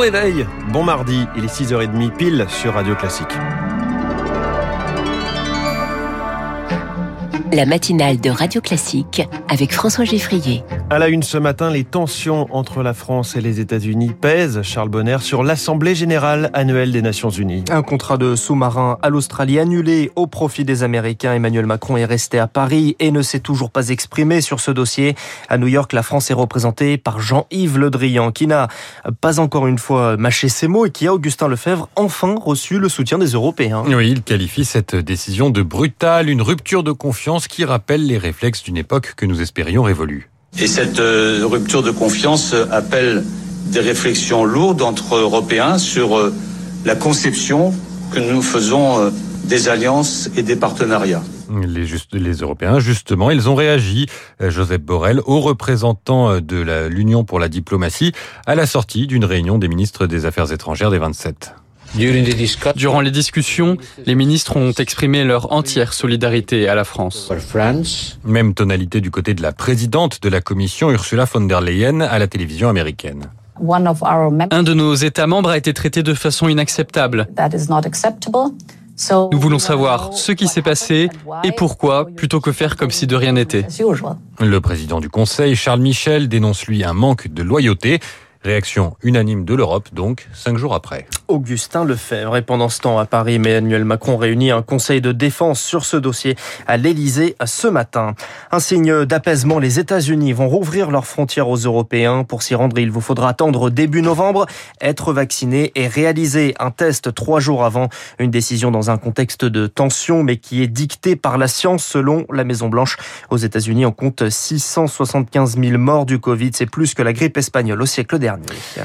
réveil, bon mardi, il est 6h30 pile sur Radio Classique. La matinale de Radio Classique avec François Geffrier. À la une ce matin, les tensions entre la France et les États-Unis pèsent, Charles Bonner, sur l'Assemblée générale annuelle des Nations Unies. Un contrat de sous-marin à l'Australie annulé au profit des Américains. Emmanuel Macron est resté à Paris et ne s'est toujours pas exprimé sur ce dossier. À New York, la France est représentée par Jean-Yves Le Drian, qui n'a pas encore une fois mâché ses mots et qui a, Augustin Lefebvre, enfin reçu le soutien des Européens. Oui, il qualifie cette décision de brutale, une rupture de confiance qui rappelle les réflexes d'une époque que nous espérions révolue. Et cette euh, rupture de confiance appelle des réflexions lourdes entre Européens sur euh, la conception que nous faisons euh, des alliances et des partenariats. Les, juste, les Européens, justement, ils ont réagi, Joseph Borrell, aux représentants de l'Union pour la diplomatie, à la sortie d'une réunion des ministres des Affaires étrangères des 27. Durant les discussions, les ministres ont exprimé leur entière solidarité à la France. Même tonalité du côté de la présidente de la Commission, Ursula von der Leyen, à la télévision américaine. Un de nos États membres a été traité de façon inacceptable. Nous voulons savoir ce qui s'est passé et pourquoi, plutôt que faire comme si de rien n'était. Le président du Conseil, Charles Michel, dénonce lui un manque de loyauté. Réaction unanime de l'Europe, donc, cinq jours après. Augustin Lefebvre. Et pendant ce temps, à Paris, Emmanuel Macron réunit un conseil de défense sur ce dossier à l'Elysée ce matin. Un signe d'apaisement, les États-Unis vont rouvrir leurs frontières aux Européens. Pour s'y rendre, il vous faudra attendre début novembre, être vacciné et réaliser un test trois jours avant. Une décision dans un contexte de tension, mais qui est dictée par la science selon la Maison-Blanche. Aux États-Unis, on compte 675 000 morts du Covid. C'est plus que la grippe espagnole au siècle dernier.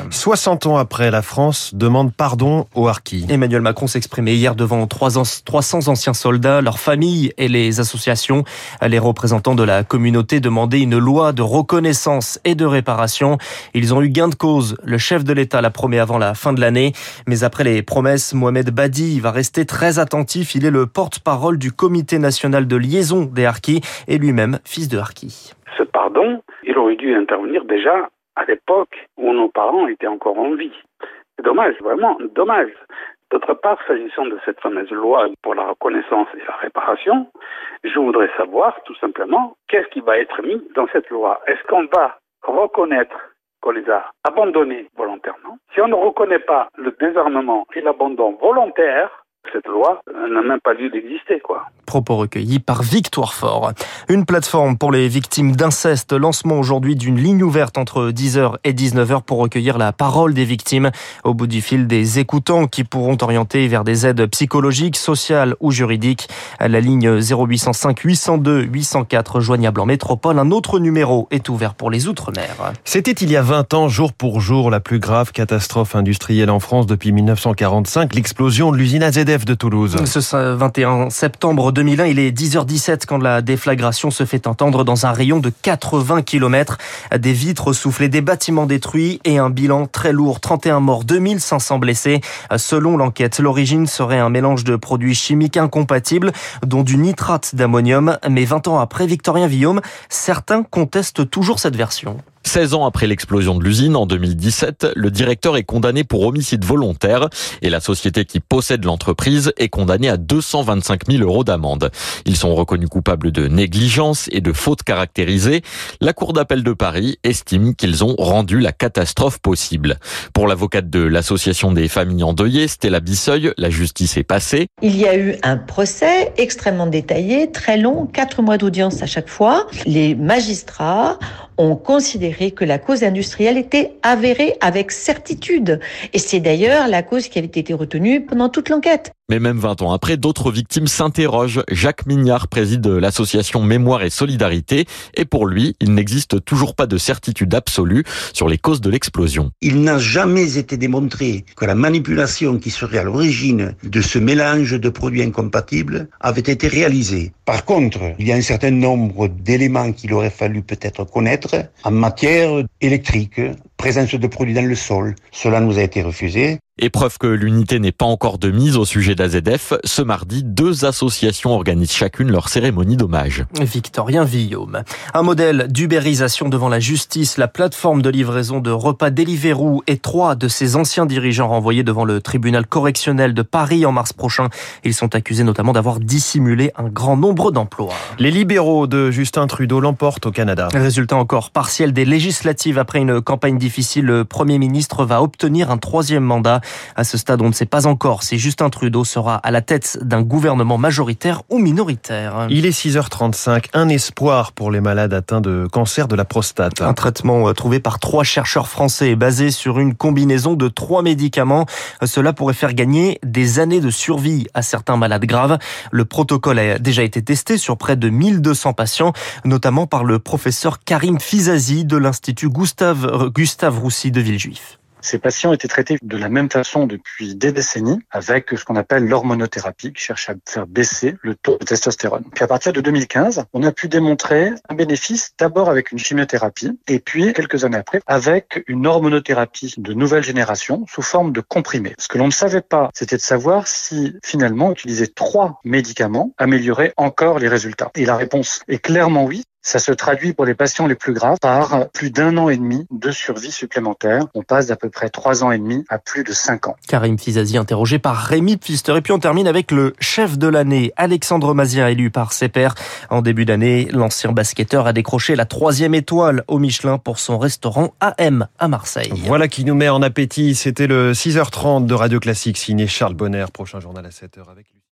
60 ans après, la France demande pardon aux harkis. Emmanuel Macron s'exprimait hier devant 300 anciens soldats, leurs familles et les associations. Les représentants de la communauté demandaient une loi de reconnaissance et de réparation. Ils ont eu gain de cause. Le chef de l'État l'a promis avant la fin de l'année. Mais après les promesses, Mohamed Badi va rester très attentif. Il est le porte-parole du comité national de liaison des harkis et lui-même fils de harkis. Ce pardon, il aurait dû intervenir déjà à l'époque où nos parents étaient encore en vie. C'est dommage, vraiment dommage. D'autre part, s'agissant de cette fameuse loi pour la reconnaissance et la réparation, je voudrais savoir tout simplement qu'est-ce qui va être mis dans cette loi? Est-ce qu'on va reconnaître qu'on les a abandonnés volontairement? Si on ne reconnaît pas le désarmement et l'abandon volontaire, cette loi n'a même pas lieu d'exister, quoi. Propos recueillis par Victoire Fort. Une plateforme pour les victimes d'inceste. Lancement aujourd'hui d'une ligne ouverte entre 10h et 19h pour recueillir la parole des victimes. Au bout du fil, des écoutants qui pourront orienter vers des aides psychologiques, sociales ou juridiques. La ligne 0805 802 804 joignable en métropole. Un autre numéro est ouvert pour les Outre-mer. C'était il y a 20 ans, jour pour jour, la plus grave catastrophe industrielle en France depuis 1945, l'explosion de l'usine AZF Ce 21 septembre 2001, il est 10h17 quand la déflagration se fait entendre dans un rayon de 80 km. Des vitres soufflées, des bâtiments détruits et un bilan très lourd. 31 morts, 2500 blessés. Selon l'enquête, l'origine serait un mélange de produits chimiques incompatibles, dont du nitrate d'ammonium. Mais 20 ans après, Victorien Villaume, certains contestent toujours cette version. 16 ans après l'explosion de l'usine en 2017, le directeur est condamné pour homicide volontaire et la société qui possède l'entreprise est condamnée à 225 000 euros d'amende. Ils sont reconnus coupables de négligence et de faute caractérisée. La Cour d'appel de Paris estime qu'ils ont rendu la catastrophe possible. Pour l'avocate de l'association des familles endeuillées, Stella Bisseuil, la justice est passée. Il y a eu un procès extrêmement détaillé, très long, quatre mois d'audience à chaque fois. Les magistrats ont considéré que la cause industrielle était avérée avec certitude. Et c'est d'ailleurs la cause qui avait été retenue pendant toute l'enquête. Mais même 20 ans après, d'autres victimes s'interrogent. Jacques Mignard préside l'association Mémoire et Solidarité et pour lui, il n'existe toujours pas de certitude absolue sur les causes de l'explosion. Il n'a jamais été démontré que la manipulation qui serait à l'origine de ce mélange de produits incompatibles avait été réalisée. Par contre, il y a un certain nombre d'éléments qu'il aurait fallu peut-être connaître en matière électrique, présence de produits dans le sol. Cela nous a été refusé. Et preuve que l'unité n'est pas encore de mise au sujet d'AZF, ce mardi, deux associations organisent chacune leur cérémonie d'hommage. Victorien Villaume. Un modèle d'ubérisation devant la justice, la plateforme de livraison de repas Deliveroo et trois de ses anciens dirigeants renvoyés devant le tribunal correctionnel de Paris en mars prochain. Ils sont accusés notamment d'avoir dissimulé un grand nombre d'emplois. Les libéraux de Justin Trudeau l'emportent au Canada. Résultat encore partiel des législatives après une campagne difficile. Le Premier ministre va obtenir un troisième mandat. À ce stade, on ne sait pas encore si Justin Trudeau sera à la tête d'un gouvernement majoritaire ou minoritaire. Il est 6h35. Un espoir pour les malades atteints de cancer de la prostate. Un traitement euh, trouvé par trois chercheurs français basé sur une combinaison de trois médicaments. Cela pourrait faire gagner des années de survie à certains malades graves. Le protocole a déjà été testé sur près de 1200 patients, notamment par le professeur Karim Fizazi de l'Institut Gustave, Gustave Roussy de Villejuif. Ces patients étaient traités de la même façon depuis des décennies avec ce qu'on appelle l'hormonothérapie qui cherche à faire baisser le taux de testostérone. Puis à partir de 2015, on a pu démontrer un bénéfice d'abord avec une chimiothérapie et puis quelques années après avec une hormonothérapie de nouvelle génération sous forme de comprimés. Ce que l'on ne savait pas, c'était de savoir si finalement utiliser trois médicaments améliorait encore les résultats. Et la réponse est clairement oui. Ça se traduit pour les patients les plus graves par plus d'un an et demi de survie supplémentaire. On passe d'à peu près trois ans et demi à plus de cinq ans. Karim Fizazi interrogé par Rémi Pfister. Et puis on termine avec le chef de l'année, Alexandre Mazia, élu par ses pairs. En début d'année, l'ancien basketteur a décroché la troisième étoile au Michelin pour son restaurant AM à Marseille. Voilà qui nous met en appétit. C'était le 6h30 de Radio Classique, signé Charles Bonner. Prochain journal à 7h avec lui.